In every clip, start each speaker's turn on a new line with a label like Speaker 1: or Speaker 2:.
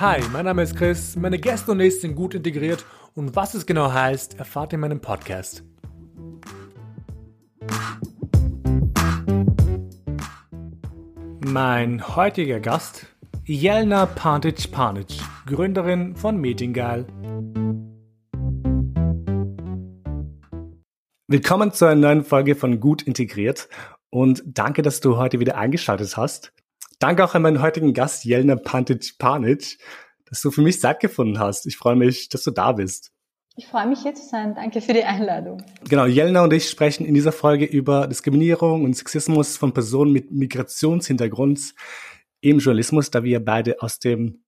Speaker 1: Hi, mein Name ist Chris, meine Gäste und ich sind gut integriert und was es genau heißt, erfahrt ihr in meinem Podcast. Mein heutiger Gast, Jelna Pantic-Panic, Gründerin von Mediengeil. Willkommen zu einer neuen Folge von Gut Integriert und danke, dass du heute wieder eingeschaltet hast. Danke auch an meinen heutigen Gast, Jelna Pantic-Panic, dass du für mich Zeit gefunden hast. Ich freue mich, dass du da bist.
Speaker 2: Ich freue mich hier zu sein. Danke für die Einladung.
Speaker 1: Genau, Jelna und ich sprechen in dieser Folge über Diskriminierung und Sexismus von Personen mit Migrationshintergrund im Journalismus, da wir beide aus dem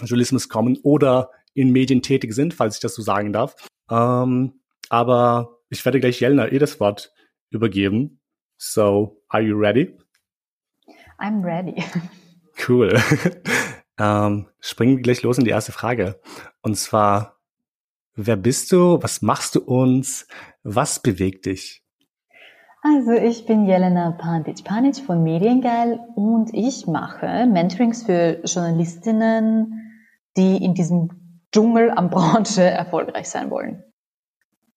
Speaker 1: Journalismus kommen oder in Medien tätig sind, falls ich das so sagen darf. Ähm, aber ich werde gleich Jelna eh das Wort übergeben. So, are you ready?
Speaker 2: I'm ready.
Speaker 1: Cool. ähm, springen wir gleich los in die erste Frage. Und zwar, wer bist du? Was machst du uns? Was bewegt dich?
Speaker 2: Also ich bin Jelena Pantic-Panic von Mediengeil und ich mache Mentorings für Journalistinnen, die in diesem Dschungel am Branche erfolgreich sein wollen.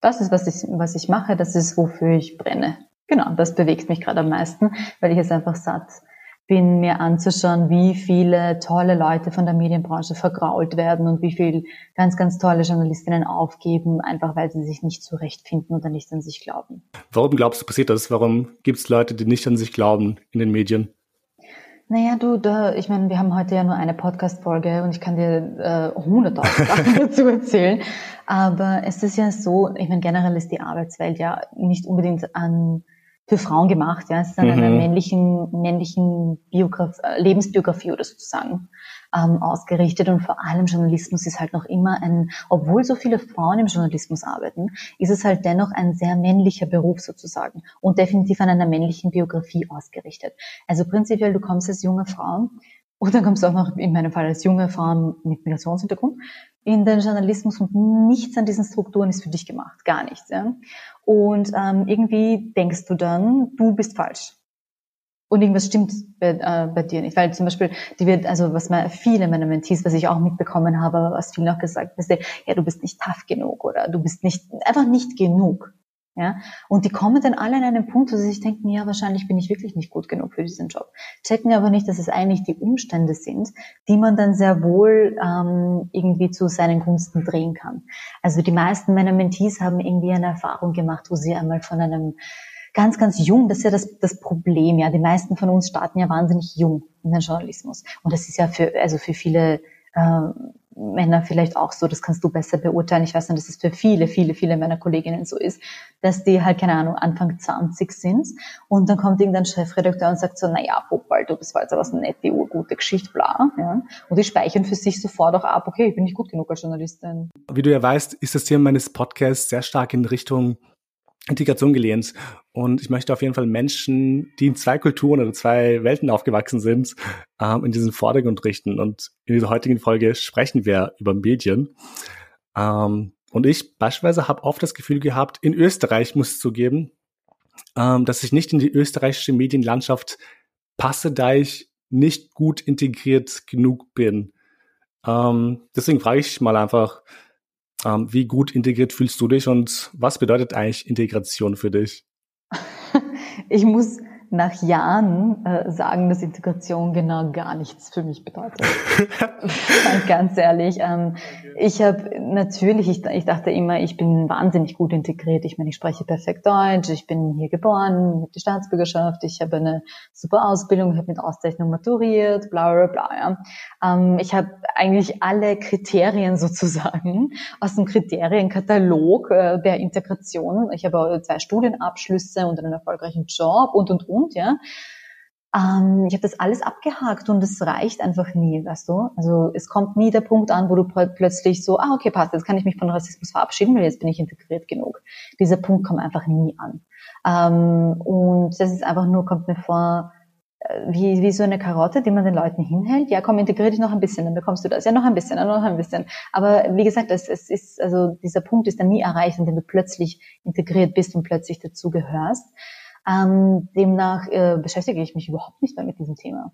Speaker 2: Das ist, was ich, was ich mache, das ist, wofür ich brenne. Genau, das bewegt mich gerade am meisten, weil ich es einfach satt bin, mir anzuschauen, wie viele tolle Leute von der Medienbranche vergrault werden und wie viel ganz, ganz tolle Journalistinnen aufgeben, einfach weil sie sich nicht zurechtfinden oder nicht an sich glauben.
Speaker 1: Warum glaubst du, passiert das? Warum gibt es Leute, die nicht an sich glauben in den Medien?
Speaker 2: Naja, du, da, ich meine, wir haben heute ja nur eine Podcast-Folge und ich kann dir äh, hunderttausend Sachen dazu erzählen. Aber es ist ja so, ich meine, generell ist die Arbeitswelt ja nicht unbedingt an für Frauen gemacht. Ja, es ist an mhm. einer männlichen, männlichen Biograf äh, Lebensbiografie oder sozusagen ähm, ausgerichtet. Und vor allem Journalismus ist halt noch immer ein, obwohl so viele Frauen im Journalismus arbeiten, ist es halt dennoch ein sehr männlicher Beruf sozusagen und definitiv an einer männlichen Biografie ausgerichtet. Also prinzipiell, du kommst als junge Frau und dann kommst du auch noch in meinem Fall als junge Frau mit Migrationshintergrund in den Journalismus und nichts an diesen Strukturen ist für dich gemacht, gar nichts. Ja? Und ähm, irgendwie denkst du dann, du bist falsch. Und irgendwas stimmt bei, äh, bei dir nicht. Weil zum Beispiel, die wird, also was man, viele meiner Mentees, was ich auch mitbekommen habe, was vielen auch gesagt, du, ja, du bist nicht tough genug oder du bist nicht, einfach nicht genug. Ja? Und die kommen dann alle an einen Punkt, wo sie sich denken, ja, wahrscheinlich bin ich wirklich nicht gut genug für diesen Job. Checken aber nicht, dass es eigentlich die Umstände sind, die man dann sehr wohl ähm, irgendwie zu seinen Gunsten drehen kann. Also die meisten meiner Mentees haben irgendwie eine Erfahrung gemacht, wo sie einmal von einem ganz, ganz jung, das ist ja das, das Problem, ja. Die meisten von uns starten ja wahnsinnig jung in den Journalismus. Und das ist ja für, also für viele äh, Männer vielleicht auch so, das kannst du besser beurteilen. Ich weiß nicht, dass es für viele, viele, viele meiner Kolleginnen so ist, dass die halt, keine Ahnung, Anfang 20 sind und dann kommt irgendein Chefredakteur und sagt so, naja, Popal, du, das war jetzt aber so nett, die urgute Geschichte, bla. Ja? Und die speichern für sich sofort auch ab, okay, ich bin nicht gut genug als Journalistin.
Speaker 1: Wie du ja weißt, ist das Thema meines Podcasts sehr stark in Richtung Integration gelehnt. Und ich möchte auf jeden Fall Menschen, die in zwei Kulturen oder zwei Welten aufgewachsen sind, ähm, in diesen Vordergrund richten. Und in dieser heutigen Folge sprechen wir über Medien. Ähm, und ich beispielsweise habe oft das Gefühl gehabt, in Österreich muss ich zugeben, ähm, dass ich nicht in die österreichische Medienlandschaft passe, da ich nicht gut integriert genug bin. Ähm, deswegen frage ich mal einfach, ähm, wie gut integriert fühlst du dich und was bedeutet eigentlich Integration für dich?
Speaker 2: Ich muss nach Jahren äh, sagen, dass Integration genau gar nichts für mich bedeutet. Ganz ehrlich. Ähm, ich habe natürlich, ich, ich dachte immer, ich bin wahnsinnig gut integriert. Ich meine, ich spreche perfekt Deutsch, ich bin hier geboren, ich habe die Staatsbürgerschaft, ich habe eine super Ausbildung, ich habe mit Auszeichnung maturiert, bla bla bla. Ja. Ähm, ich habe eigentlich alle Kriterien sozusagen aus dem Kriterienkatalog äh, der Integration. Ich habe zwei Studienabschlüsse und einen erfolgreichen Job und und und Grund, ja. Ähm, ich habe das alles abgehakt und es reicht einfach nie, weißt du? Also es kommt nie der Punkt an, wo du plötzlich so, ah, okay, passt, jetzt kann ich mich von Rassismus verabschieden, weil jetzt bin ich integriert genug. Dieser Punkt kommt einfach nie an. Ähm, und das ist einfach nur, kommt mir vor, äh, wie, wie so eine Karotte, die man den Leuten hinhält. Ja, komm, integrier dich noch ein bisschen, dann bekommst du das. Ja, noch ein bisschen, noch ein bisschen. Aber wie gesagt, es, es ist, also dieser Punkt ist dann nie erreicht, indem du plötzlich integriert bist und plötzlich dazu gehörst. Ähm, demnach äh, beschäftige ich mich überhaupt nicht mehr mit diesem Thema.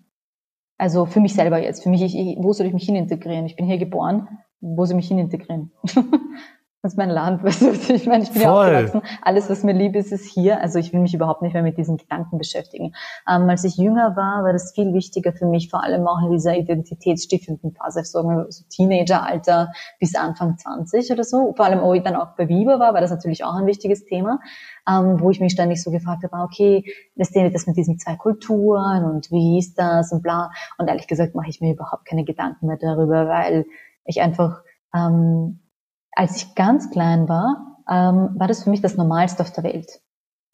Speaker 2: Also für mich selber jetzt. Für mich, ich, wo soll ich mich hin integrieren? Ich bin hier geboren. Wo soll ich mich hin integrieren? Das ist mein Land, ich meine, ich bin Voll. ja aufgewachsen. Alles, was mir lieb ist, ist hier. Also ich will mich überhaupt nicht mehr mit diesen Gedanken beschäftigen. Ähm, als ich jünger war, war das viel wichtiger für mich, vor allem auch in dieser identitätsstiftenden Phase, so Teenageralter bis Anfang 20 oder so. Vor allem, wo ich dann auch bei Viva war, war das natürlich auch ein wichtiges Thema, ähm, wo ich mich ständig so gefragt habe, ah, okay, das das mit diesen zwei Kulturen und wie ist das und bla. Und ehrlich gesagt mache ich mir überhaupt keine Gedanken mehr darüber, weil ich einfach ähm, als ich ganz klein war, ähm, war das für mich das Normalste auf der Welt.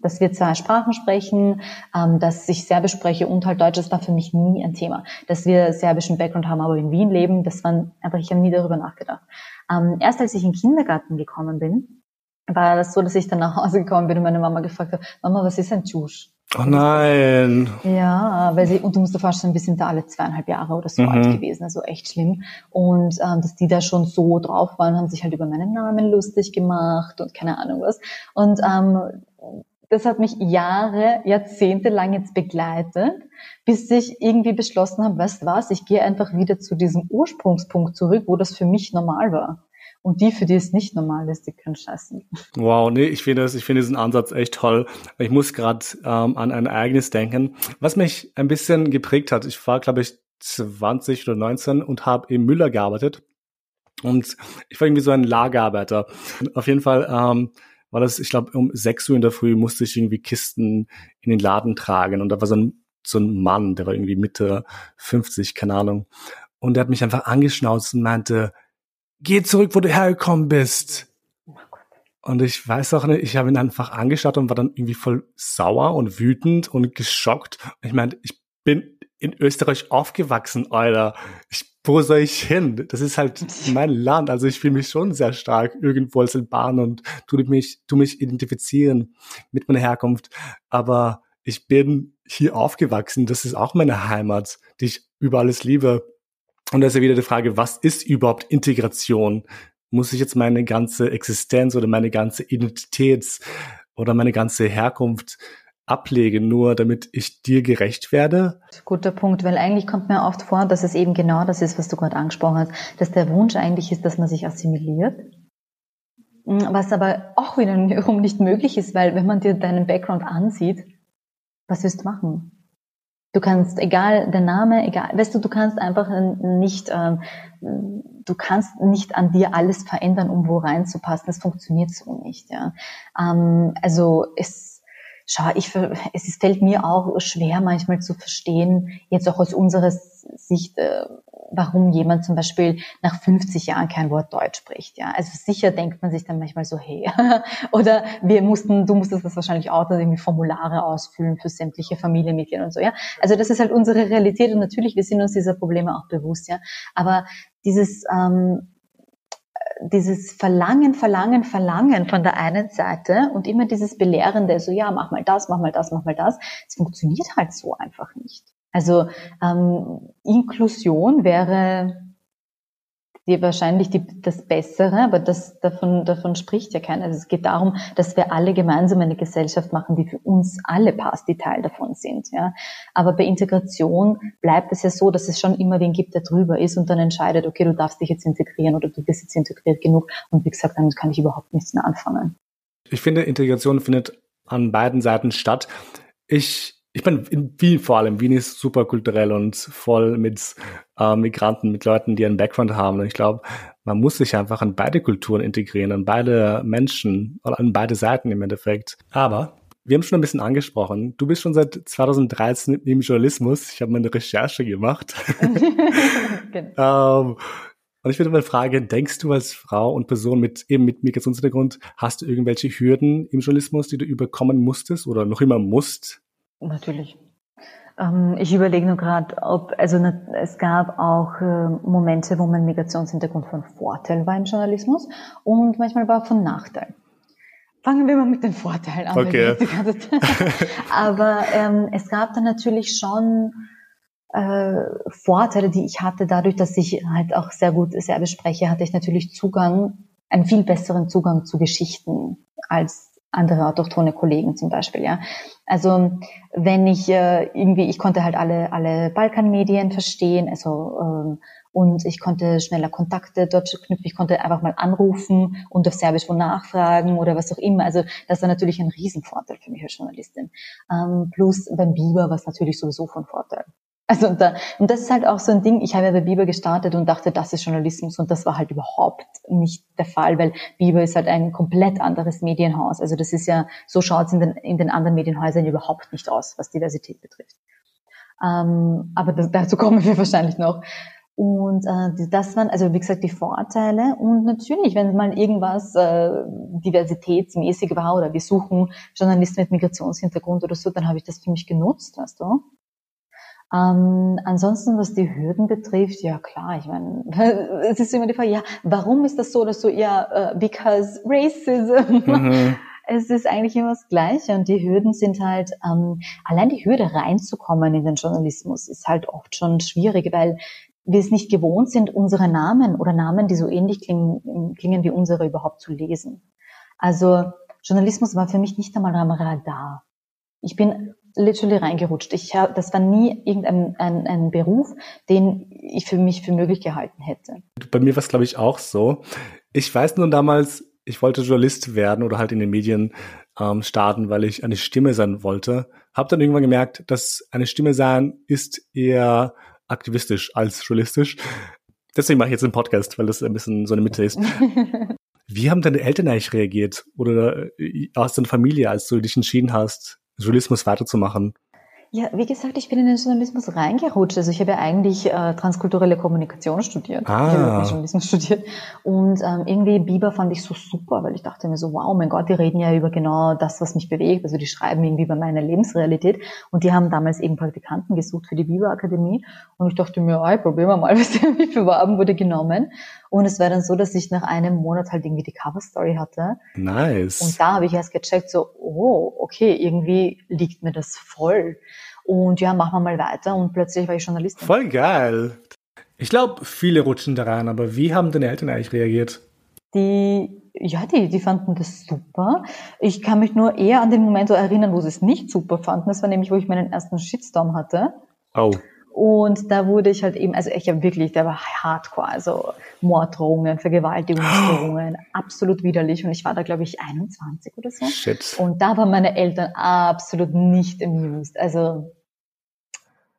Speaker 2: Dass wir zwei Sprachen sprechen, ähm, dass ich Serbisch spreche und halt Deutsch, das war für mich nie ein Thema. Dass wir serbischen Background haben, aber in Wien leben, das war einfach, ich habe nie darüber nachgedacht. Ähm, erst als ich in den Kindergarten gekommen bin, war das so, dass ich dann nach Hause gekommen bin und meine Mama gefragt habe, Mama, was ist ein Tschusch?
Speaker 1: Oh nein.
Speaker 2: Ja, weil sie, und du musst dir vorstellen, wir sind da alle zweieinhalb Jahre oder so mhm. alt gewesen, also echt schlimm. Und ähm, dass die da schon so drauf waren, haben sich halt über meinen Namen lustig gemacht und keine Ahnung was. Und ähm, das hat mich Jahre, Jahrzehnte lang jetzt begleitet, bis ich irgendwie beschlossen habe, weißt was, ich gehe einfach wieder zu diesem Ursprungspunkt zurück, wo das für mich normal war. Und die, für die es nicht normal ist, die können scheißen.
Speaker 1: Wow, nee, ich finde das, ich finde diesen Ansatz echt toll. Ich muss gerade ähm, an ein Ereignis denken, was mich ein bisschen geprägt hat. Ich war, glaube ich, 20 oder 19 und habe im Müller gearbeitet. Und ich war irgendwie so ein Lagerarbeiter. Auf jeden Fall ähm, war das, ich glaube, um 6 Uhr in der Früh musste ich irgendwie Kisten in den Laden tragen. Und da war so ein, so ein Mann, der war irgendwie Mitte 50, keine Ahnung. Und der hat mich einfach angeschnauzt und meinte, geh zurück, wo du hergekommen bist. Und ich weiß auch nicht, ich habe ihn einfach angeschaut und war dann irgendwie voll sauer und wütend und geschockt. Ich meine, ich bin in Österreich aufgewachsen, Alter. Ich, wo soll ich hin? Das ist halt mein Land. Also ich fühle mich schon sehr stark irgendwo als Alban und tu mich, tu mich identifizieren mit meiner Herkunft. Aber ich bin hier aufgewachsen. Das ist auch meine Heimat, die ich über alles liebe. Und da ist ja wieder die Frage, was ist überhaupt Integration? Muss ich jetzt meine ganze Existenz oder meine ganze Identität oder meine ganze Herkunft ablegen, nur damit ich dir gerecht werde?
Speaker 2: Guter Punkt, weil eigentlich kommt mir oft vor, dass es eben genau das ist, was du gerade angesprochen hast, dass der Wunsch eigentlich ist, dass man sich assimiliert. Was aber auch wiederum nicht möglich ist, weil wenn man dir deinen Background ansieht, was wirst du machen? Du kannst, egal der Name, egal, weißt du, du kannst einfach nicht, ähm, du kannst nicht an dir alles verändern, um wo reinzupassen. Das funktioniert so nicht. Ja. Ähm, also es, schau, ich, es fällt mir auch schwer manchmal zu verstehen, jetzt auch aus unserer Sicht, äh, warum jemand zum Beispiel nach 50 Jahren kein Wort Deutsch spricht. Ja, also sicher denkt man sich dann manchmal so, hey, oder wir mussten, du musstest das wahrscheinlich auch dann irgendwie Formulare ausfüllen für sämtliche Familienmitglieder und so. Ja, also das ist halt unsere Realität und natürlich wir sind uns dieser Probleme auch bewusst. Ja, aber dieses ähm, dieses Verlangen, Verlangen, Verlangen von der einen Seite und immer dieses Belehrende, so ja, mach mal das, mach mal das, mach mal das, es funktioniert halt so einfach nicht. Also ähm, Inklusion wäre die wahrscheinlich die, das Bessere, aber das, davon, davon spricht ja keiner. Also es geht darum, dass wir alle gemeinsam eine Gesellschaft machen, die für uns alle passt, die Teil davon sind. Ja. Aber bei Integration bleibt es ja so, dass es schon immer wen gibt, der drüber ist und dann entscheidet, okay, du darfst dich jetzt integrieren oder du bist jetzt integriert genug. Und wie gesagt, damit kann ich überhaupt nichts mehr anfangen.
Speaker 1: Ich finde, Integration findet an beiden Seiten statt. Ich ich bin in Wien vor allem. Wien ist super kulturell und voll mit äh, Migranten, mit Leuten, die einen Background haben. Und ich glaube, man muss sich einfach an beide Kulturen integrieren, an beide Menschen oder an beide Seiten im Endeffekt. Aber wir haben schon ein bisschen angesprochen. Du bist schon seit 2013 im Journalismus. Ich habe meine Recherche gemacht. genau. ähm, und ich würde mal fragen, denkst du als Frau und Person mit eben mit Migrationshintergrund, hast du irgendwelche Hürden im Journalismus, die du überkommen musstest oder noch immer musst?
Speaker 2: Natürlich. Ähm, ich überlege nur gerade, ob, also es gab auch äh, Momente, wo mein Migrationshintergrund von Vorteil war im Journalismus und manchmal war von Nachteil. Fangen wir mal mit den Vorteilen an.
Speaker 1: Okay.
Speaker 2: Aber ähm, es gab dann natürlich schon äh, Vorteile, die ich hatte, dadurch, dass ich halt auch sehr gut Serbisch spreche, hatte ich natürlich Zugang, einen viel besseren Zugang zu Geschichten als andere autochtone Kollegen zum Beispiel, ja. Also wenn ich äh, irgendwie, ich konnte halt alle alle Balkanmedien verstehen, also ähm, und ich konnte schneller Kontakte dort knüpfen, ich konnte einfach mal anrufen und auf Serbisch wo nachfragen oder was auch immer. Also das war natürlich ein Riesenvorteil für mich als Journalistin. Ähm, plus beim Biber war es natürlich sowieso von Vorteil. Also und, da, und das ist halt auch so ein Ding, ich habe ja bei Biber gestartet und dachte, das ist Journalismus und das war halt überhaupt nicht der Fall, weil Biber ist halt ein komplett anderes Medienhaus. Also das ist ja, so schaut es in den, in den anderen Medienhäusern überhaupt nicht aus, was Diversität betrifft. Ähm, aber das, dazu kommen wir wahrscheinlich noch. Und äh, das waren, also wie gesagt, die Vorteile. Und natürlich, wenn mal irgendwas äh, diversitätsmäßig war oder wir suchen Journalisten mit Migrationshintergrund oder so, dann habe ich das für mich genutzt, weißt du. Ähm, ansonsten, was die Hürden betrifft, ja klar, ich meine, es ist immer die Frage, ja, warum ist das so oder so? Ja, uh, because racism. Mhm. Es ist eigentlich immer das Gleiche und die Hürden sind halt, ähm, allein die Hürde reinzukommen in den Journalismus ist halt oft schon schwierig, weil wir es nicht gewohnt sind, unsere Namen oder Namen, die so ähnlich klingen, klingen wie unsere, überhaupt zu lesen. Also Journalismus war für mich nicht einmal am Radar. Ich bin literally reingerutscht. Ich hab, das war nie irgendein ein, ein Beruf, den ich für mich für möglich gehalten hätte.
Speaker 1: Bei mir war es, glaube ich, auch so. Ich weiß nur damals, ich wollte Journalist werden oder halt in den Medien ähm, starten, weil ich eine Stimme sein wollte. Hab dann irgendwann gemerkt, dass eine Stimme sein ist eher aktivistisch als journalistisch. Deswegen mache ich jetzt einen Podcast, weil das ein bisschen so eine Mitte ist. Wie haben deine Eltern eigentlich reagiert oder äh, aus deiner Familie, als du dich entschieden hast, Journalismus weiterzumachen?
Speaker 2: Ja, wie gesagt, ich bin in den Journalismus reingerutscht. Also ich habe ja eigentlich äh, transkulturelle Kommunikation studiert. Ah. Ich habe Journalismus studiert. Und ähm, irgendwie Biber fand ich so super, weil ich dachte mir so, wow, mein Gott, die reden ja über genau das, was mich bewegt. Also die schreiben irgendwie über meine Lebensrealität. Und die haben damals eben Praktikanten gesucht für die Biber Akademie. Und ich dachte mir, oh, probieren wir mal, was der mich beworben wurde, genommen. Und es war dann so, dass ich nach einem Monat halt irgendwie die Cover Story hatte.
Speaker 1: Nice.
Speaker 2: Und da habe ich erst gecheckt, so, oh, okay, irgendwie liegt mir das voll. Und ja, machen wir mal weiter. Und plötzlich war ich Journalistin.
Speaker 1: Voll geil. Ich glaube, viele rutschen da rein, aber wie haben deine Eltern eigentlich reagiert?
Speaker 2: Die, ja, die, die fanden das super. Ich kann mich nur eher an den Moment so erinnern, wo sie es nicht super fanden. Das war nämlich, wo ich meinen ersten Shitstorm hatte.
Speaker 1: Oh.
Speaker 2: Und da wurde ich halt eben, also ich habe wirklich, der war hardcore, also Morddrohungen, Vergewaltigungsdrohungen, oh. absolut widerlich. Und ich war da, glaube ich, 21 oder so.
Speaker 1: Shit.
Speaker 2: Und da waren meine Eltern absolut nicht amused. Also,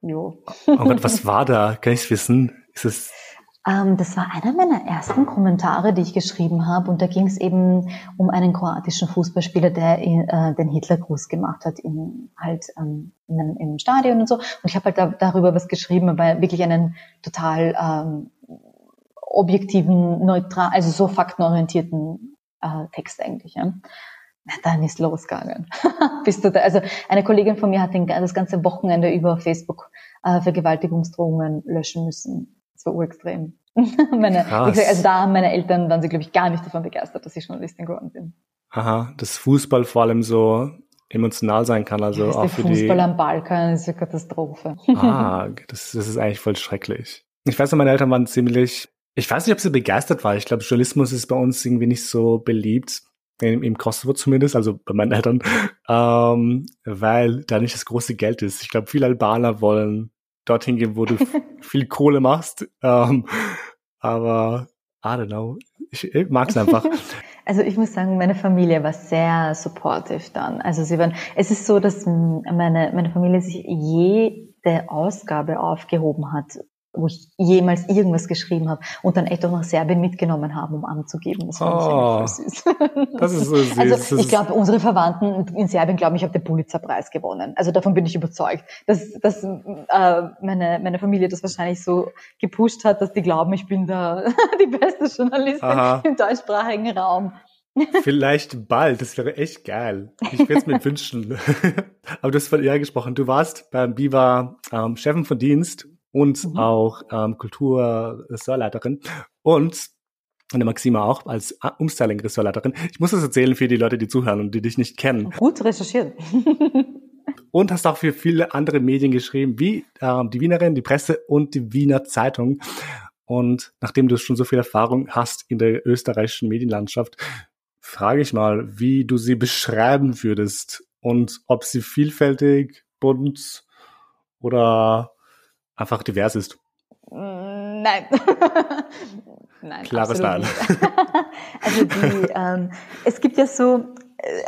Speaker 2: jo.
Speaker 1: Oh Gott, was war da? Kann ich wissen? Ist es
Speaker 2: ähm, das war einer meiner ersten Kommentare, die ich geschrieben habe. Und da ging es eben um einen kroatischen Fußballspieler, der äh, den Hitlergruß gemacht hat in, halt ähm, in einem, im Stadion und so. Und ich habe halt da, darüber was geschrieben, aber wirklich einen total ähm, objektiven, neutral, also so faktenorientierten äh, Text eigentlich. Ja. Na, dann ist losgegangen. Bist du da? Also eine Kollegin von mir hat den, das ganze Wochenende über Facebook äh, Vergewaltigungsdrohungen löschen müssen so urextrem. meine, gesagt, also da haben meine Eltern, waren sie, glaube ich, gar nicht davon begeistert, dass ich Journalistin geworden bin.
Speaker 1: Aha, dass Fußball vor allem so emotional sein kann, also
Speaker 2: ja,
Speaker 1: auch für
Speaker 2: Fußball
Speaker 1: die...
Speaker 2: Fußball am Balkan ist eine Katastrophe.
Speaker 1: Ah, das, das ist eigentlich voll schrecklich. Ich weiß noch, meine Eltern waren ziemlich, ich weiß nicht, ob sie begeistert waren. Ich glaube, Journalismus ist bei uns irgendwie nicht so beliebt. Im, im Kosovo zumindest, also bei meinen Eltern, ähm, weil da nicht das große Geld ist. Ich glaube, viele Albaner wollen dorthin gehen, wo du viel Kohle machst. Ähm, aber I don't know. Ich, ich mag es einfach.
Speaker 2: Also ich muss sagen, meine Familie war sehr supportive dann. Also sie waren, es ist so, dass meine, meine Familie sich jede Ausgabe aufgehoben hat, wo ich jemals irgendwas geschrieben habe und dann echt auch nach Serbien mitgenommen haben, um anzugeben. Das oh, süß. Das ist so süß. Also ich glaube, unsere Verwandten in Serbien glauben, ich habe den Pulitzerpreis gewonnen. Also davon bin ich überzeugt, dass, dass äh, meine, meine Familie das wahrscheinlich so gepusht hat, dass die glauben, ich bin da die beste Journalistin Aha. im deutschsprachigen Raum.
Speaker 1: Vielleicht bald, das wäre echt geil. Ich würde es mir wünschen. Aber du hast von ihr gesprochen. Du warst beim Biva ähm, Chefin von Dienst und mhm. auch ähm, Kulturressortleiterin und und Maxima auch als Umstyling-Ressortleiterin. Ich muss das erzählen für die Leute, die zuhören und die dich nicht kennen.
Speaker 2: Gut recherchiert.
Speaker 1: und hast auch für viele andere Medien geschrieben, wie ähm, die Wienerin, die Presse und die Wiener Zeitung. Und nachdem du schon so viel Erfahrung hast in der österreichischen Medienlandschaft, frage ich mal, wie du sie beschreiben würdest und ob sie vielfältig, bunt oder einfach divers ist.
Speaker 2: Nein.
Speaker 1: Nein. Klares Nein.
Speaker 2: also die, ähm, es gibt ja so,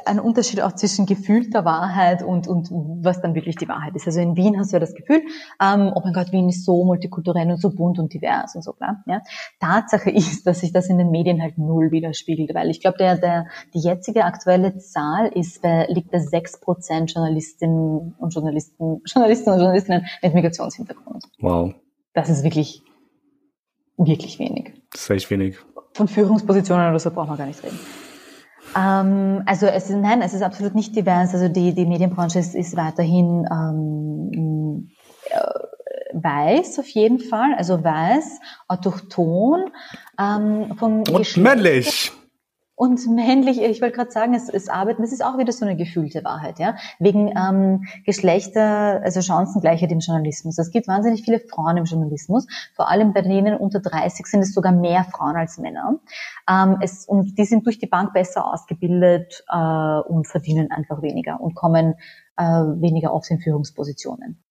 Speaker 2: ein Unterschied auch zwischen gefühlter Wahrheit und, und was dann wirklich die Wahrheit ist. Also in Wien hast du ja das Gefühl, ähm, oh mein Gott, Wien ist so multikulturell und so bunt und divers und so klar. Ja. Tatsache ist, dass sich das in den Medien halt null widerspiegelt, weil ich glaube, der, der, die jetzige aktuelle Zahl ist bei, liegt bei sechs Prozent Journalistinnen und Journalisten, Journalisten und Journalistinnen mit Migrationshintergrund.
Speaker 1: Wow.
Speaker 2: Das ist wirklich, wirklich wenig.
Speaker 1: Das ist echt wenig.
Speaker 2: Von Führungspositionen oder so brauchen wir gar nicht reden. Ähm, also es ist, nein, es ist absolut nicht divers. Also die, die Medienbranche ist, ist weiterhin ähm, äh, weiß auf jeden Fall, also weiß, autochton, ähm,
Speaker 1: vom Und männlich.
Speaker 2: Und männlich, ich wollte gerade sagen, es, es arbeiten, das ist auch wieder so eine gefühlte Wahrheit, ja. Wegen ähm, Geschlechter, also Chancengleichheit im Journalismus. Es gibt wahnsinnig viele Frauen im Journalismus, vor allem bei denen unter 30 sind es sogar mehr Frauen als Männer. Ähm, es, und die sind durch die Bank besser ausgebildet äh, und verdienen einfach weniger und kommen äh, weniger oft in Führungspositionen.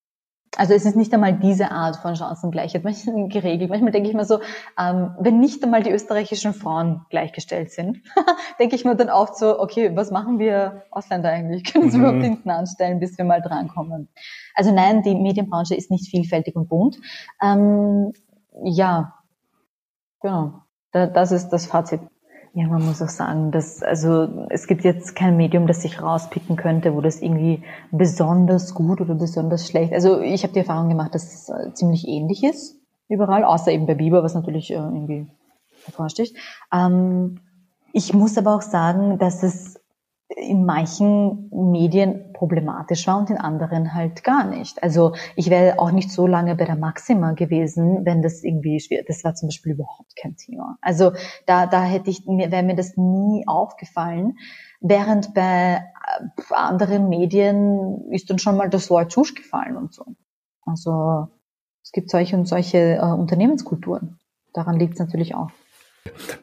Speaker 2: Also es ist nicht einmal diese Art von Chancengleichheit geregelt. Manchmal denke ich mir so, ähm, wenn nicht einmal die österreichischen Frauen gleichgestellt sind, denke ich mir dann oft so, okay, was machen wir Ausländer eigentlich? Können sie mhm. überhaupt hinten anstellen, bis wir mal drankommen? Also nein, die Medienbranche ist nicht vielfältig und bunt. Ähm, ja, genau. Da, das ist das Fazit. Ja, man muss auch sagen, dass, also, es gibt jetzt kein Medium, das sich rauspicken könnte, wo das irgendwie besonders gut oder besonders schlecht. Also, ich habe die Erfahrung gemacht, dass es äh, ziemlich ähnlich ist, überall, außer eben bei Biber, was natürlich äh, irgendwie hervorsticht. Ähm, ich muss aber auch sagen, dass es in manchen Medien problematisch war und in anderen halt gar nicht. Also ich wäre auch nicht so lange bei der Maxima gewesen, wenn das irgendwie schwer, das war zum Beispiel überhaupt kein Thema. Also da, da hätte ich, wäre mir das nie aufgefallen. Während bei äh, anderen Medien ist dann schon mal das Wort Zusch gefallen und so. Also es gibt solche und solche äh, Unternehmenskulturen. Daran liegt es natürlich auch.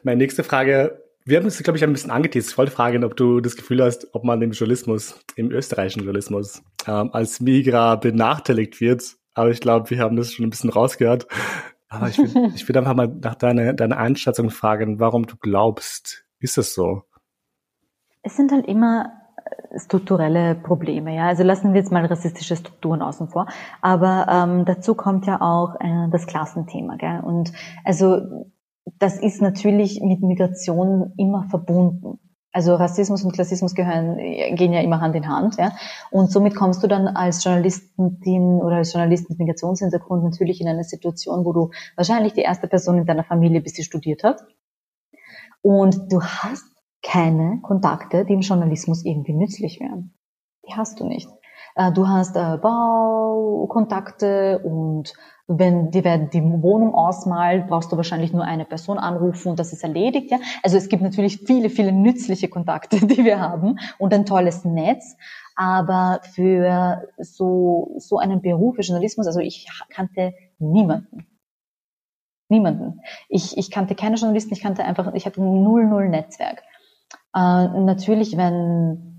Speaker 1: Meine nächste Frage wir haben uns, glaube ich, ein bisschen angeteasert. Ich wollte fragen, ob du das Gefühl hast, ob man im Journalismus, im österreichischen Journalismus, ähm, als Migra benachteiligt wird. Aber ich glaube, wir haben das schon ein bisschen rausgehört. Aber ich würde ich würd einfach mal nach deiner, deiner Einschätzung fragen, warum du glaubst, ist das so?
Speaker 2: Es sind halt immer äh, strukturelle Probleme, ja. Also lassen wir jetzt mal rassistische Strukturen außen vor. Aber ähm, dazu kommt ja auch äh, das Klassenthema, gell? Und also das ist natürlich mit Migration immer verbunden. Also Rassismus und Klassismus gehören, gehen ja immer Hand in Hand, ja. Und somit kommst du dann als Journalistin oder als Journalist mit Migrationshintergrund natürlich in eine Situation, wo du wahrscheinlich die erste Person in deiner Familie bist, die studiert hat. Und du hast keine Kontakte, die im Journalismus irgendwie nützlich wären. Die hast du nicht. Äh, du hast äh, Baukontakte und wenn dir werden die Wohnung ausmalt, brauchst du wahrscheinlich nur eine Person anrufen und das ist erledigt. Ja? Also es gibt natürlich viele, viele nützliche Kontakte, die wir haben und ein tolles Netz. Aber für so, so einen Beruf wie Journalismus, also ich kannte niemanden. Niemanden. Ich, ich kannte keine Journalisten, ich kannte einfach, ich hatte null, null Netzwerk. Äh, natürlich, wenn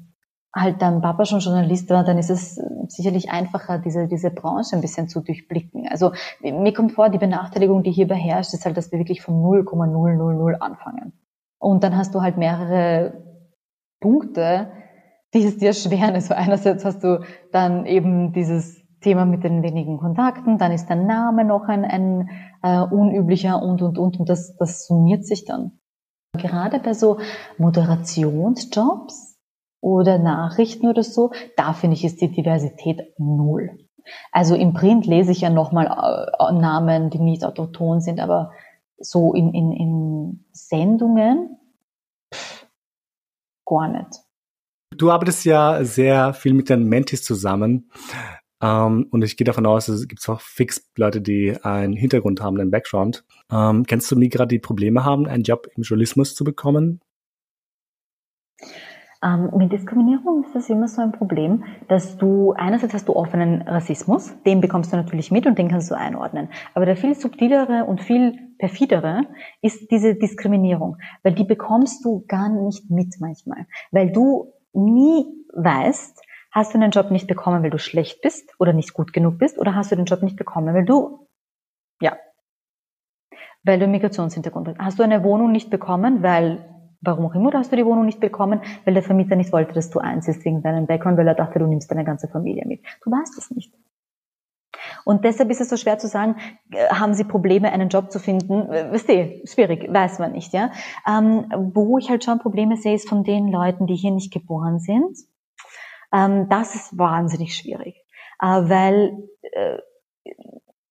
Speaker 2: halt dein Papa schon Journalist war, dann ist es sicherlich einfacher, diese, diese Branche ein bisschen zu durchblicken. Also mir kommt vor, die Benachteiligung, die hier beherrscht, ist halt, dass wir wirklich von 0,000 anfangen. Und dann hast du halt mehrere Punkte, die es dir erschweren. Also einerseits hast du dann eben dieses Thema mit den wenigen Kontakten, dann ist dein Name noch ein, ein äh, unüblicher und, und, und, und das, das summiert sich dann. Gerade bei so Moderationsjobs, oder Nachrichten oder so, da finde ich, ist die Diversität null. Also im Print lese ich ja nochmal äh, Namen, die nicht autoton sind, aber so in, in, in Sendungen pff, gar nicht.
Speaker 1: Du arbeitest ja sehr viel mit den Mentis zusammen. Ähm, und ich gehe davon aus, es gibt auch fix Leute, die einen Hintergrund haben, einen Background. Ähm, kennst du Migra, die Probleme haben, einen Job im Journalismus zu bekommen?
Speaker 2: Ähm, mit Diskriminierung ist das immer so ein Problem, dass du, einerseits hast du offenen Rassismus, den bekommst du natürlich mit und den kannst du einordnen. Aber der viel subtilere und viel perfidere ist diese Diskriminierung, weil die bekommst du gar nicht mit manchmal, weil du nie weißt, hast du den Job nicht bekommen, weil du schlecht bist oder nicht gut genug bist oder hast du den Job nicht bekommen, weil du, ja, weil du Migrationshintergrund hast. Hast du eine Wohnung nicht bekommen, weil warum auch immer, hast du die Wohnung nicht bekommen, weil der Vermieter nicht wollte, dass du einziehst wegen deinem Background, weil er dachte, du nimmst deine ganze Familie mit. Du weißt es nicht. Und deshalb ist es so schwer zu sagen, äh, haben sie Probleme, einen Job zu finden? Äh, wisst ihr, schwierig, weiß man nicht, ja. Ähm, wo ich halt schon Probleme sehe, ist von den Leuten, die hier nicht geboren sind. Ähm, das ist wahnsinnig schwierig, äh, weil äh,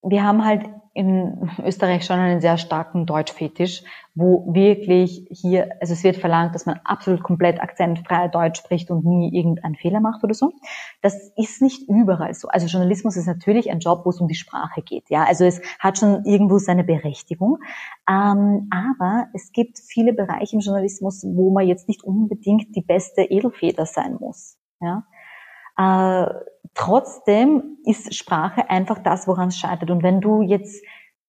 Speaker 2: wir haben halt in Österreich schon einen sehr starken Deutschfetisch, wo wirklich hier, also es wird verlangt, dass man absolut komplett akzentfrei Deutsch spricht und nie irgendeinen Fehler macht oder so. Das ist nicht überall so. Also Journalismus ist natürlich ein Job, wo es um die Sprache geht. Ja, also es hat schon irgendwo seine Berechtigung. Ähm, aber es gibt viele Bereiche im Journalismus, wo man jetzt nicht unbedingt die beste Edelfeder sein muss. Ja. Äh, trotzdem ist Sprache einfach das, woran es scheitert. Und wenn du jetzt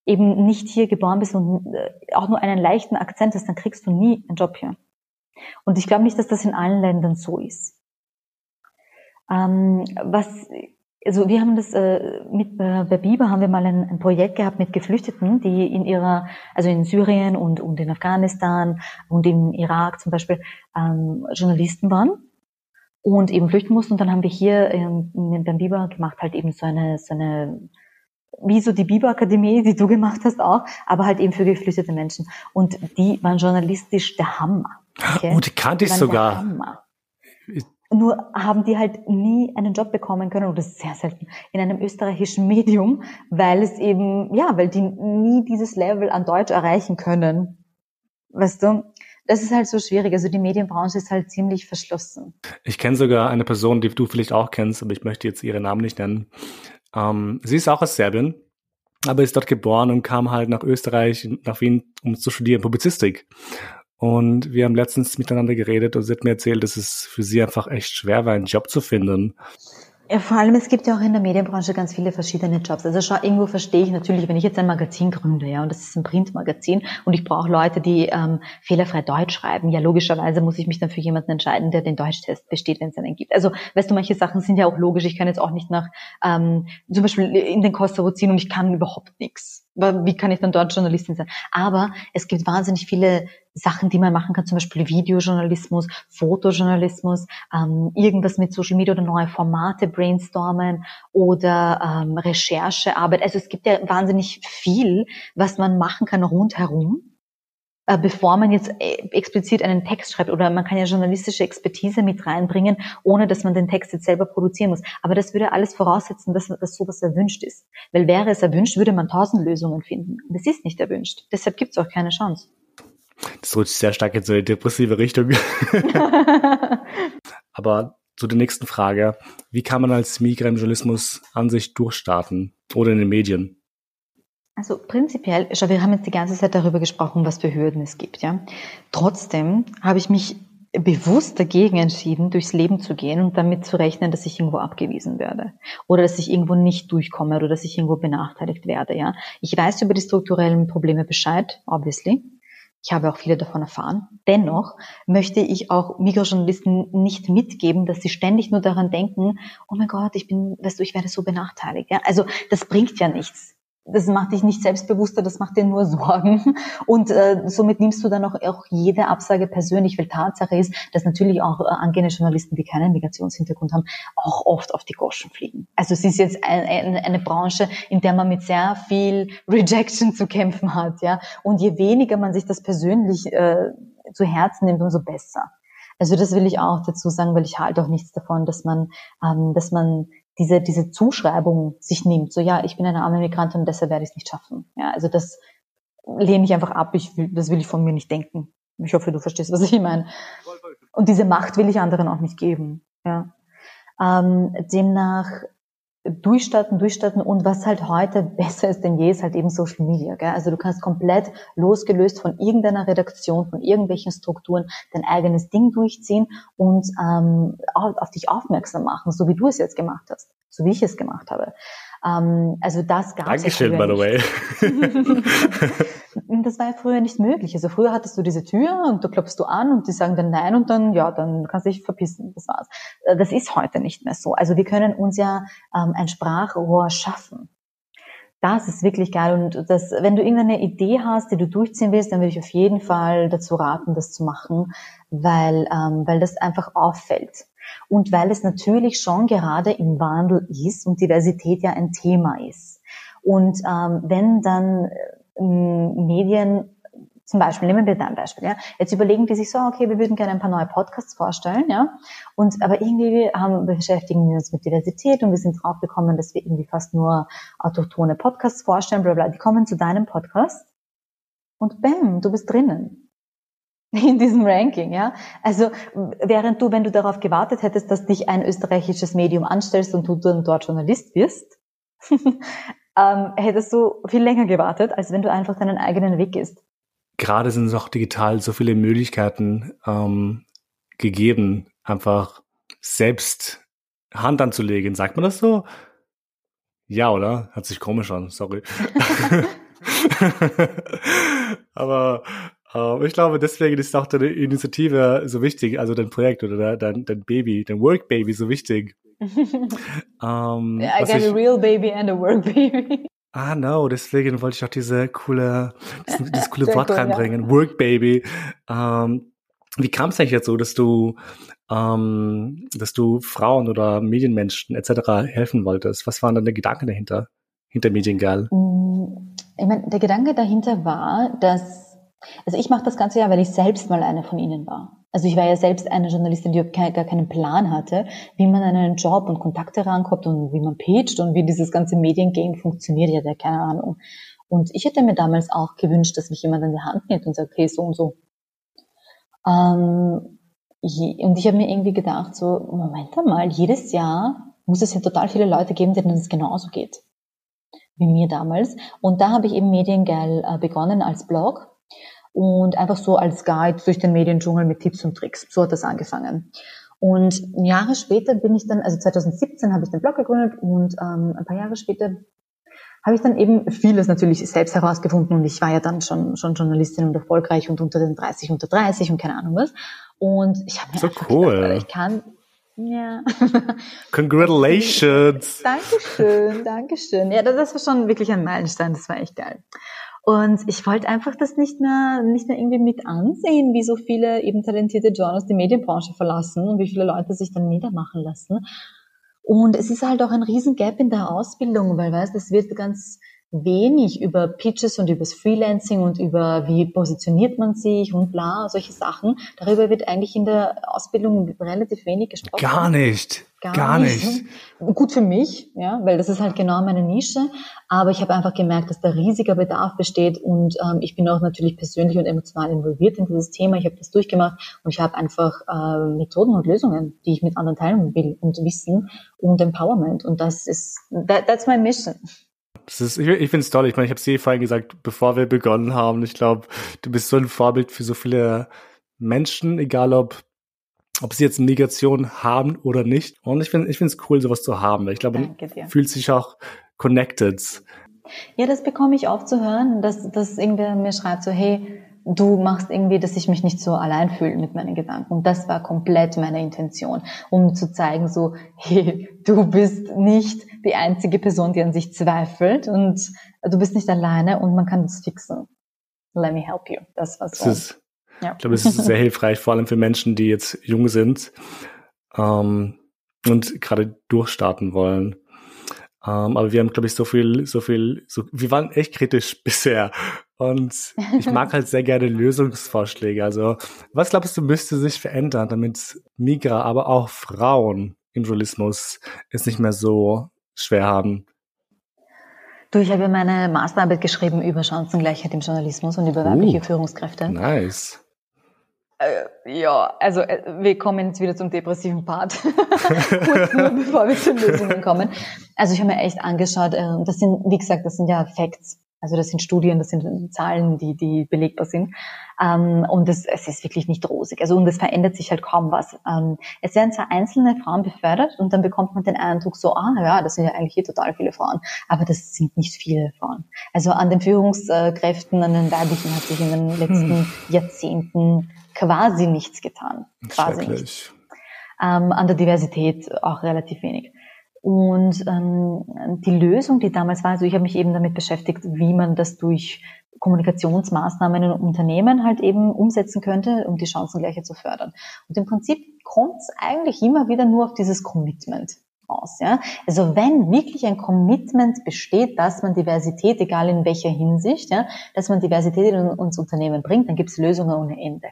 Speaker 2: eben nicht hier geboren bist und äh, auch nur einen leichten Akzent hast, dann kriegst du nie einen Job hier. Und ich glaube nicht, dass das in allen Ländern so ist. Ähm, was, also wir haben das äh, mit äh, bei Biber haben wir mal ein, ein, Projekt gehabt mit Geflüchteten, die in ihrer, also in Syrien und, und in Afghanistan und im Irak zum Beispiel ähm, Journalisten waren und eben flüchten mussten. Und dann haben wir hier ähm, beim Biber gemacht halt eben so eine, so eine wie so die Biber-Akademie, die du gemacht hast auch, aber halt eben für geflüchtete Menschen. Und die waren journalistisch der Hammer.
Speaker 1: Okay? Oh, die kannte ich sogar.
Speaker 2: Nur haben die halt nie einen Job bekommen können, oder sehr selten, in einem österreichischen Medium, weil es eben, ja, weil die nie dieses Level an Deutsch erreichen können. Weißt du? Das ist halt so schwierig. Also die Medienbranche ist halt ziemlich verschlossen.
Speaker 1: Ich kenne sogar eine Person, die du vielleicht auch kennst, aber ich möchte jetzt ihren Namen nicht nennen. Ähm, sie ist auch aus Serbien, aber ist dort geboren und kam halt nach Österreich, nach Wien, um zu studieren, Publizistik. Und wir haben letztens miteinander geredet und sie hat mir erzählt, dass es für sie einfach echt schwer war, einen Job zu finden.
Speaker 2: Ja, vor allem, es gibt ja auch in der Medienbranche ganz viele verschiedene Jobs. Also schau, irgendwo verstehe ich natürlich, wenn ich jetzt ein Magazin gründe, ja, und das ist ein Printmagazin und ich brauche Leute, die ähm, fehlerfrei Deutsch schreiben, ja, logischerweise muss ich mich dann für jemanden entscheiden, der den Deutschtest besteht, wenn es einen gibt. Also, weißt du, manche Sachen sind ja auch logisch. Ich kann jetzt auch nicht nach, ähm, zum Beispiel in den Kosovo ziehen und ich kann überhaupt nichts wie kann ich dann dort Journalistin sein? Aber es gibt wahnsinnig viele Sachen, die man machen kann, zum Beispiel Videojournalismus, Fotojournalismus, ähm, irgendwas mit Social Media oder neue Formate brainstormen oder ähm, Recherchearbeit. Also es gibt ja wahnsinnig viel, was man machen kann rundherum bevor man jetzt äh, explizit einen Text schreibt oder man kann ja journalistische Expertise mit reinbringen, ohne dass man den Text jetzt selber produzieren muss. Aber das würde alles voraussetzen, dass, dass sowas erwünscht ist. Weil wäre es erwünscht, würde man tausend Lösungen finden. Und es ist nicht erwünscht. Deshalb gibt es auch keine Chance.
Speaker 1: Das rutscht sehr stark in so eine depressive Richtung. Aber zu der nächsten Frage. Wie kann man als Migrant-Journalismus an sich durchstarten oder in den Medien?
Speaker 2: Also prinzipiell, schau, wir haben jetzt die ganze Zeit darüber gesprochen, was für Hürden es gibt, ja. Trotzdem habe ich mich bewusst dagegen entschieden, durchs Leben zu gehen und damit zu rechnen, dass ich irgendwo abgewiesen werde oder dass ich irgendwo nicht durchkomme oder dass ich irgendwo benachteiligt werde, ja. Ich weiß über die strukturellen Probleme Bescheid, obviously. Ich habe auch viele davon erfahren. Dennoch möchte ich auch Mikrojournalisten nicht mitgeben, dass sie ständig nur daran denken, oh mein Gott, ich bin, weißt du, ich werde so benachteiligt. Ja? Also das bringt ja nichts das macht dich nicht selbstbewusster, das macht dir nur Sorgen. Und äh, somit nimmst du dann auch, auch jede Absage persönlich, weil Tatsache ist, dass natürlich auch äh, angehende Journalisten, die keinen Migrationshintergrund haben, auch oft auf die Goschen fliegen. Also es ist jetzt ein, ein, eine Branche, in der man mit sehr viel Rejection zu kämpfen hat. ja. Und je weniger man sich das persönlich äh, zu Herzen nimmt, umso besser. Also das will ich auch dazu sagen, weil ich halte auch nichts davon, dass man, ähm, dass man diese, diese Zuschreibung sich nimmt, so ja, ich bin eine arme Migrantin und deshalb werde ich es nicht schaffen. Ja, also das lehne ich einfach ab, ich will, das will ich von mir nicht denken. Ich hoffe, du verstehst, was ich meine. Und diese Macht will ich anderen auch nicht geben. Ja. Ähm, demnach durchstarten, durchstarten und was halt heute besser ist denn je, ist halt eben Social Media. Gell? Also du kannst komplett losgelöst von irgendeiner Redaktion, von irgendwelchen Strukturen dein eigenes Ding durchziehen und ähm, auf, auf dich aufmerksam machen, so wie du es jetzt gemacht hast, so wie ich es gemacht habe. Ähm, also das gab es
Speaker 1: Dankeschön, by the way.
Speaker 2: das war ja früher nicht möglich. Also früher hattest du diese Tür und da klopfst du an und die sagen dann nein und dann, ja, dann kannst du dich verpissen. Das war's. Äh, das ist heute nicht mehr so. Also wir können uns ja ähm, ein Sprachrohr schaffen. Das ist wirklich geil. Und das, wenn du irgendeine Idee hast, die du durchziehen willst, dann würde ich auf jeden Fall dazu raten, das zu machen, weil, ähm, weil das einfach auffällt. Und weil es natürlich schon gerade im Wandel ist und Diversität ja ein Thema ist. Und ähm, wenn dann ähm, Medien zum Beispiel, nehmen wir dein Beispiel, ja. Jetzt überlegen die sich so, okay, wir würden gerne ein paar neue Podcasts vorstellen, ja. Und, aber irgendwie haben, beschäftigen wir uns mit Diversität und wir sind drauf gekommen, dass wir irgendwie fast nur autochtone Podcasts vorstellen, bla, bla. Die kommen zu deinem Podcast und bam, du bist drinnen. In diesem Ranking, ja. Also, während du, wenn du darauf gewartet hättest, dass dich ein österreichisches Medium anstellst und du dann dort Journalist wirst, ähm, hättest du viel länger gewartet, als wenn du einfach deinen eigenen Weg gehst.
Speaker 1: Gerade sind es auch digital so viele Möglichkeiten ähm, gegeben, einfach selbst Hand anzulegen. Sagt man das so? Ja, oder? Hat sich komisch an, sorry. Aber äh, ich glaube, deswegen ist auch deine Initiative so wichtig, also dein Projekt oder dein, dein Baby, dein Work Baby so wichtig.
Speaker 2: um, I got ich, a real baby and a work baby.
Speaker 1: Ah, no, deswegen wollte ich auch diese coole, das, dieses coole Wort cool, reinbringen. Ja. Work Baby. Ähm, wie kam es eigentlich jetzt so, dass du, ähm, dass du Frauen oder Medienmenschen etc. helfen wolltest? Was waren deine Gedanken dahinter, hinter Mediengirl?
Speaker 2: Mm, ich meine, der Gedanke dahinter war, dass also ich mache das Ganze ja, weil ich selbst mal eine von ihnen war. Also ich war ja selbst eine Journalistin, die gar keinen Plan hatte, wie man an einen Job und Kontakte rankommt und wie man pitcht und wie dieses ganze Mediengame funktioniert. Ich hatte keine Ahnung. Und ich hätte mir damals auch gewünscht, dass mich jemand an die Hand nimmt und sagt, okay, so und so. Ähm, und ich habe mir irgendwie gedacht, so, Moment einmal, jedes Jahr muss es ja total viele Leute geben, denen es genauso geht. Wie mir damals. Und da habe ich eben Mediengeil äh, begonnen als Blog und einfach so als Guide durch den Mediendschungel mit Tipps und Tricks. So hat das angefangen. Und Jahre später bin ich dann, also 2017 habe ich den Blog gegründet und ähm, ein paar Jahre später habe ich dann eben vieles natürlich selbst herausgefunden und ich war ja dann schon, schon Journalistin und erfolgreich und unter den 30 unter 30 und keine Ahnung was. Und ich habe mir
Speaker 1: so cool.
Speaker 2: Gedacht, ich kann, ja.
Speaker 1: Congratulations.
Speaker 2: Dankeschön, Dankeschön. Ja, das war schon wirklich ein Meilenstein, das war echt geil. Und ich wollte einfach das nicht mehr, nicht mehr irgendwie mit ansehen, wie so viele eben talentierte Journals die Medienbranche verlassen und wie viele Leute sich dann niedermachen lassen. Und es ist halt auch ein riesen Gap in der Ausbildung, weil, weißt, es wird ganz wenig über Pitches und über das Freelancing und über wie positioniert man sich und bla, solche Sachen. Darüber wird eigentlich in der Ausbildung relativ wenig gesprochen.
Speaker 1: Gar nicht. Gar, gar nicht. nicht.
Speaker 2: Gut für mich, ja, weil das ist halt genau meine Nische. Aber ich habe einfach gemerkt, dass da riesiger Bedarf besteht und ähm, ich bin auch natürlich persönlich und emotional involviert in dieses Thema. Ich habe das durchgemacht und ich habe einfach äh, Methoden und Lösungen, die ich mit anderen teilen will und Wissen und Empowerment. Und das ist, that, that's my mission.
Speaker 1: Das ist, ich, ich finde es toll. Ich meine, ich habe es dir vorhin gesagt, bevor wir begonnen haben. Ich glaube, du bist so ein Vorbild für so viele Menschen, egal ob ob sie jetzt Migration haben oder nicht. Und ich finde ich finde es cool, sowas zu haben. Ich glaube, man fühlt sich auch connected.
Speaker 2: Ja, das bekomme ich oft zu hören, dass, dass irgendwer mir schreibt so, hey, du machst irgendwie, dass ich mich nicht so allein fühle mit meinen Gedanken. Und das war komplett meine Intention, um zu zeigen, so, hey, du bist nicht die einzige Person, die an sich zweifelt und du bist nicht alleine und man kann das fixen. Let me help you. Das war so.
Speaker 1: Das ist, ja. Ich glaube, es ist sehr hilfreich, vor allem für Menschen, die jetzt jung sind ähm, und gerade durchstarten wollen. Um, ähm, aber wir haben, glaube ich, so viel, so viel, so, wir waren echt kritisch bisher. Und ich mag halt sehr gerne Lösungsvorschläge. Also, was glaubst du, müsste sich verändern, damit Migra, aber auch Frauen im Journalismus es nicht mehr so schwer haben?
Speaker 2: Du, ich habe ja meine Masterarbeit geschrieben über Chancengleichheit im Journalismus und über weibliche uh, Führungskräfte.
Speaker 1: Nice.
Speaker 2: Äh, ja, also äh, wir kommen jetzt wieder zum depressiven Part. Bevor wir zu Lösungen kommen. Also ich habe mir echt angeschaut, äh, das sind, wie gesagt, das sind ja Facts. Also das sind Studien, das sind Zahlen, die, die belegbar sind. Ähm, und es, es ist wirklich nicht rosig. Also und es verändert sich halt kaum was. Ähm, es werden zwar einzelne Frauen befördert und dann bekommt man den Eindruck so, ah ja, das sind ja eigentlich hier total viele Frauen. Aber das sind nicht viele Frauen. Also an den Führungskräften, an den weiblichen hat sich in den letzten hm. Jahrzehnten quasi nichts getan. Quasi nichts. Ähm, an der Diversität auch relativ wenig. Und ähm, die Lösung, die damals war, also ich habe mich eben damit beschäftigt, wie man das durch Kommunikationsmaßnahmen in Unternehmen halt eben umsetzen könnte, um die Chancengleichheit zu fördern. Und im Prinzip kommt es eigentlich immer wieder nur auf dieses Commitment aus. Ja? Also wenn wirklich ein Commitment besteht, dass man Diversität, egal in welcher Hinsicht, ja, dass man Diversität in uns Unternehmen bringt, dann gibt es Lösungen ohne Ende.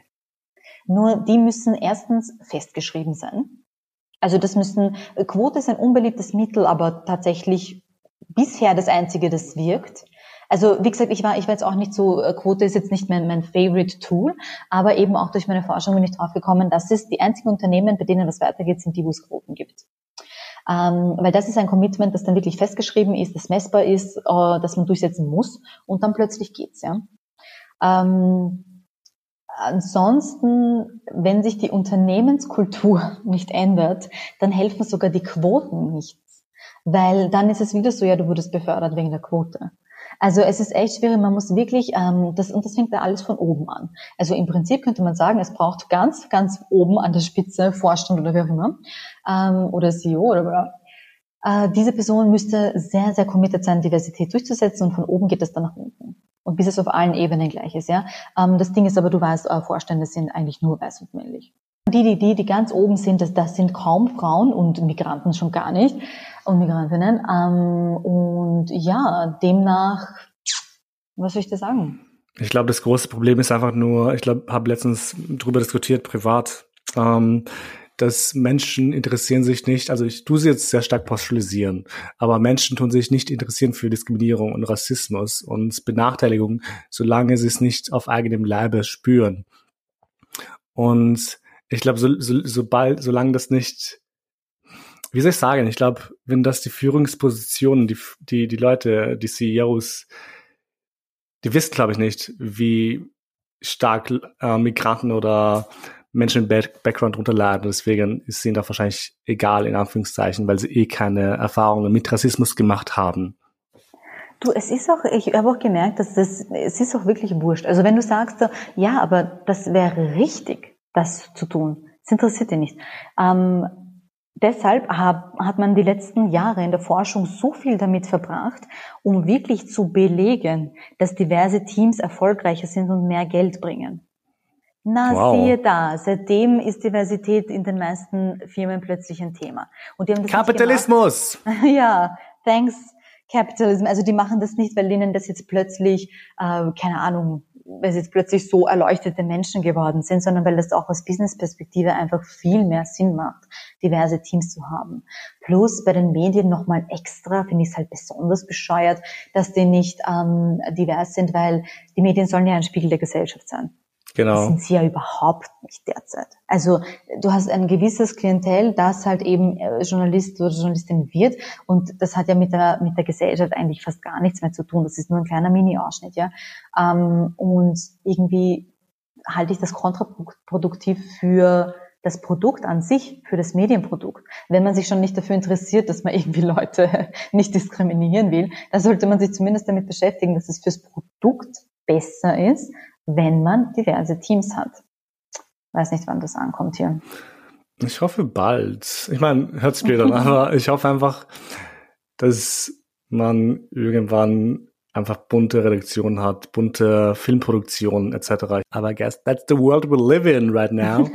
Speaker 2: Nur die müssen erstens festgeschrieben sein. Also das müssen, äh, Quote ist ein unbeliebtes Mittel, aber tatsächlich bisher das einzige, das wirkt. Also wie gesagt, ich war, ich war jetzt auch nicht so, äh, Quote ist jetzt nicht mein, mein Favorite Tool, aber eben auch durch meine Forschung bin ich drauf gekommen, dass es die einzigen Unternehmen, bei denen das weitergeht, sind die, wo es Quoten gibt. Ähm, weil das ist ein Commitment, das dann wirklich festgeschrieben ist, das messbar ist, äh, das man durchsetzen muss und dann plötzlich geht's, ja. Ähm, Ansonsten, wenn sich die Unternehmenskultur nicht ändert, dann helfen sogar die Quoten nichts. Weil dann ist es wieder so, ja, du wurdest befördert wegen der Quote. Also es ist echt schwierig, man muss wirklich, ähm, das, und das fängt ja alles von oben an. Also im Prinzip könnte man sagen, es braucht ganz, ganz oben an der Spitze Vorstand oder wie auch immer, ähm, oder CEO oder äh, diese Person müsste sehr, sehr committed sein, Diversität durchzusetzen und von oben geht es dann nach unten und bis es auf allen Ebenen gleich ist. Ja? Ähm, das Ding ist aber, du weißt, äh, Vorstände sind eigentlich nur weiß und männlich. Die, die, die, die ganz oben sind, das, das sind kaum Frauen und Migranten schon gar nicht und Migrantinnen. Ähm, und ja, demnach, was soll ich da sagen?
Speaker 1: Ich glaube, das große Problem ist einfach nur, ich glaube, habe letztens drüber diskutiert, privat. Ähm, dass Menschen interessieren sich nicht, also ich tue sie jetzt sehr stark pauschalisieren, aber Menschen tun sich nicht interessieren für Diskriminierung und Rassismus und Benachteiligung, solange sie es nicht auf eigenem Leibe spüren. Und ich glaube, so, so, sobald, solange das nicht, wie soll ich sagen, ich glaube, wenn das die Führungspositionen, die, die, die Leute, die CEOs, die wissen, glaube ich, nicht, wie stark äh, Migranten oder Menschen im Background runterladen. Deswegen ist ihnen da wahrscheinlich egal, in Anführungszeichen, weil sie eh keine Erfahrungen mit Rassismus gemacht haben.
Speaker 2: Du, es ist auch, ich habe auch gemerkt, dass das, es ist auch wirklich wurscht. Also wenn du sagst, so, ja, aber das wäre richtig, das zu tun, es interessiert dich nicht. Ähm, deshalb hab, hat man die letzten Jahre in der Forschung so viel damit verbracht, um wirklich zu belegen, dass diverse Teams erfolgreicher sind und mehr Geld bringen. Na, wow. siehe da, seitdem ist Diversität in den meisten Firmen plötzlich ein Thema.
Speaker 1: Und die haben das Kapitalismus!
Speaker 2: ja, thanks Capitalism. Also die machen das nicht, weil ihnen das jetzt plötzlich, äh, keine Ahnung, weil sie jetzt plötzlich so erleuchtete Menschen geworden sind, sondern weil das auch aus Business-Perspektive einfach viel mehr Sinn macht, diverse Teams zu haben. Plus bei den Medien nochmal extra, finde ich es halt besonders bescheuert, dass die nicht ähm, divers sind, weil die Medien sollen ja ein Spiegel der Gesellschaft sein. Genau. Das sind sie ja überhaupt nicht derzeit. Also du hast ein gewisses Klientel, das halt eben äh, Journalist oder Journalistin wird und das hat ja mit der mit der Gesellschaft eigentlich fast gar nichts mehr zu tun. Das ist nur ein kleiner Mini-Ausschnitt, ja. Ähm, und irgendwie halte ich das kontraproduktiv für das Produkt an sich, für das Medienprodukt. Wenn man sich schon nicht dafür interessiert, dass man irgendwie Leute nicht diskriminieren will, dann sollte man sich zumindest damit beschäftigen, dass es fürs Produkt besser ist, wenn man diverse Teams hat. Weiß nicht, wann das ankommt hier.
Speaker 1: Ich hoffe bald. Ich meine, hört später, aber ich hoffe einfach, dass man irgendwann einfach bunte Redaktionen hat, bunte Filmproduktionen etc. Aber I guess that's the world we live in right now.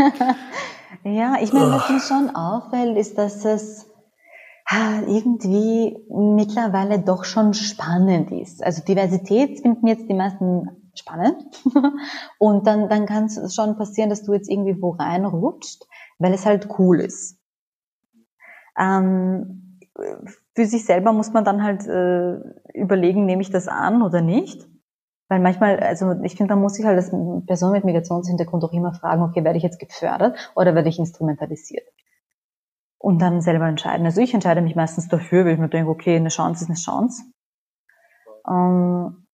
Speaker 2: ja, ich meine, was mir schon auffällt, ist, dass es irgendwie mittlerweile doch schon spannend ist. Also Diversität finden jetzt die meisten spannend. Und dann, dann kann es schon passieren, dass du jetzt irgendwie wo reinrutscht, weil es halt cool ist. Ähm, für sich selber muss man dann halt äh, überlegen, nehme ich das an oder nicht. Weil manchmal, also ich finde, man muss sich halt als Person mit Migrationshintergrund auch immer fragen, okay, werde ich jetzt gefördert oder werde ich instrumentalisiert? Und dann selber entscheiden. Also ich entscheide mich meistens dafür, weil ich mir denke, okay, eine Chance ist eine Chance. Ähm,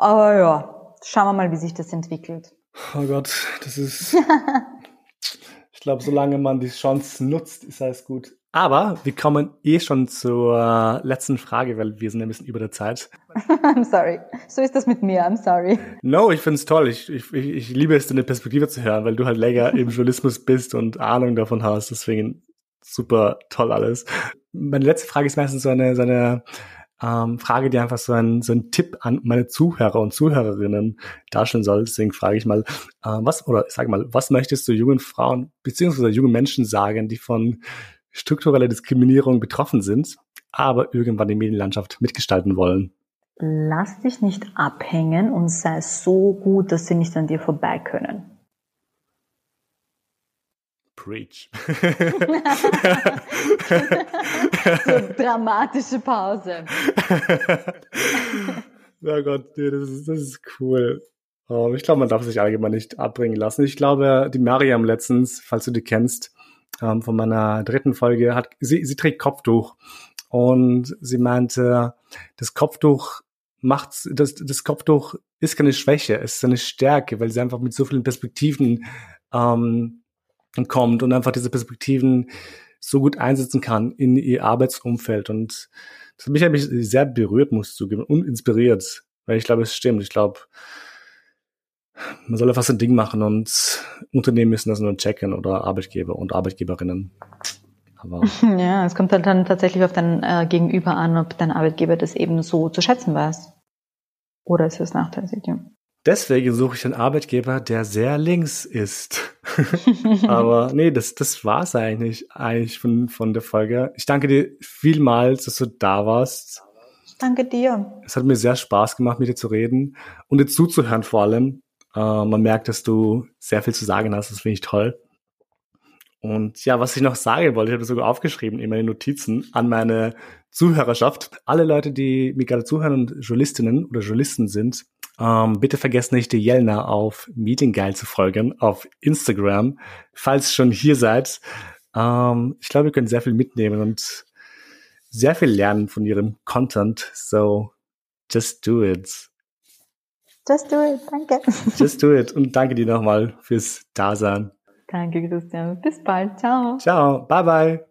Speaker 2: aber ja, schauen wir mal, wie sich das entwickelt.
Speaker 1: Oh Gott, das ist. ich glaube, solange man die Chance nutzt, ist alles gut. Aber wir kommen eh schon zur letzten Frage, weil wir sind ein bisschen über der Zeit.
Speaker 2: I'm sorry. So ist das mit mir. I'm sorry.
Speaker 1: No, ich finde es toll. Ich, ich, ich liebe es, deine Perspektive zu hören, weil du halt länger im Journalismus bist und Ahnung davon hast. Deswegen super toll alles. Meine letzte Frage ist meistens so eine, so eine ähm, Frage, die einfach so ein, so ein Tipp an meine Zuhörer und Zuhörerinnen darstellen soll. Deswegen frage ich mal, äh, was, oder sag mal, was möchtest du jungen Frauen beziehungsweise jungen Menschen sagen, die von struktureller Diskriminierung betroffen sind, aber irgendwann die Medienlandschaft mitgestalten wollen.
Speaker 2: Lass dich nicht abhängen und sei so gut, dass sie nicht an dir vorbei können.
Speaker 1: Preach.
Speaker 2: so dramatische Pause.
Speaker 1: oh Gott, das ist, das ist cool. Oh, ich glaube, man darf sich allgemein nicht abbringen lassen. Ich glaube, die Mariam letztens, falls du die kennst, ähm, von meiner dritten Folge, hat, sie, sie trägt Kopftuch und sie meinte, das Kopftuch macht, das, das Kopftuch ist keine Schwäche, es ist eine Stärke, weil sie einfach mit so vielen Perspektiven ähm, kommt und einfach diese Perspektiven so gut einsetzen kann in ihr Arbeitsumfeld. Und das hat mich eigentlich sehr berührt, muss ich zugeben, und inspiriert, weil ich glaube, es stimmt. Ich glaube, man soll einfach so ein Ding machen und Unternehmen müssen das nur checken oder Arbeitgeber und Arbeitgeberinnen.
Speaker 2: Aber ja, es kommt halt dann tatsächlich auf dein äh, Gegenüber an, ob dein Arbeitgeber das eben so zu schätzen weiß. Oder ist es nachteilig? Ja.
Speaker 1: Deswegen suche ich einen Arbeitgeber, der sehr links ist. Aber nee, das, das war's eigentlich, eigentlich von, von der Folge. Ich danke dir vielmals, dass du da warst.
Speaker 2: Danke dir.
Speaker 1: Es hat mir sehr Spaß gemacht, mit dir zu reden und dir zuzuhören vor allem. Äh, man merkt, dass du sehr viel zu sagen hast. Das finde ich toll. Und ja, was ich noch sagen wollte, ich habe sogar aufgeschrieben in meine Notizen an meine Zuhörerschaft. Alle Leute, die mir gerade zuhören und Journalistinnen oder Journalisten sind, ähm, bitte vergesst nicht, die Jelna auf Meeting Guide zu folgen auf Instagram, falls schon hier seid. Ähm, ich glaube, ihr könnt sehr viel mitnehmen und sehr viel lernen von ihrem Content. So, just do it.
Speaker 2: Just do it, danke.
Speaker 1: Just do it und danke dir nochmal fürs Dasein.
Speaker 2: Danke, Christian. Bis bald. Ciao.
Speaker 1: Ciao. Bye, bye.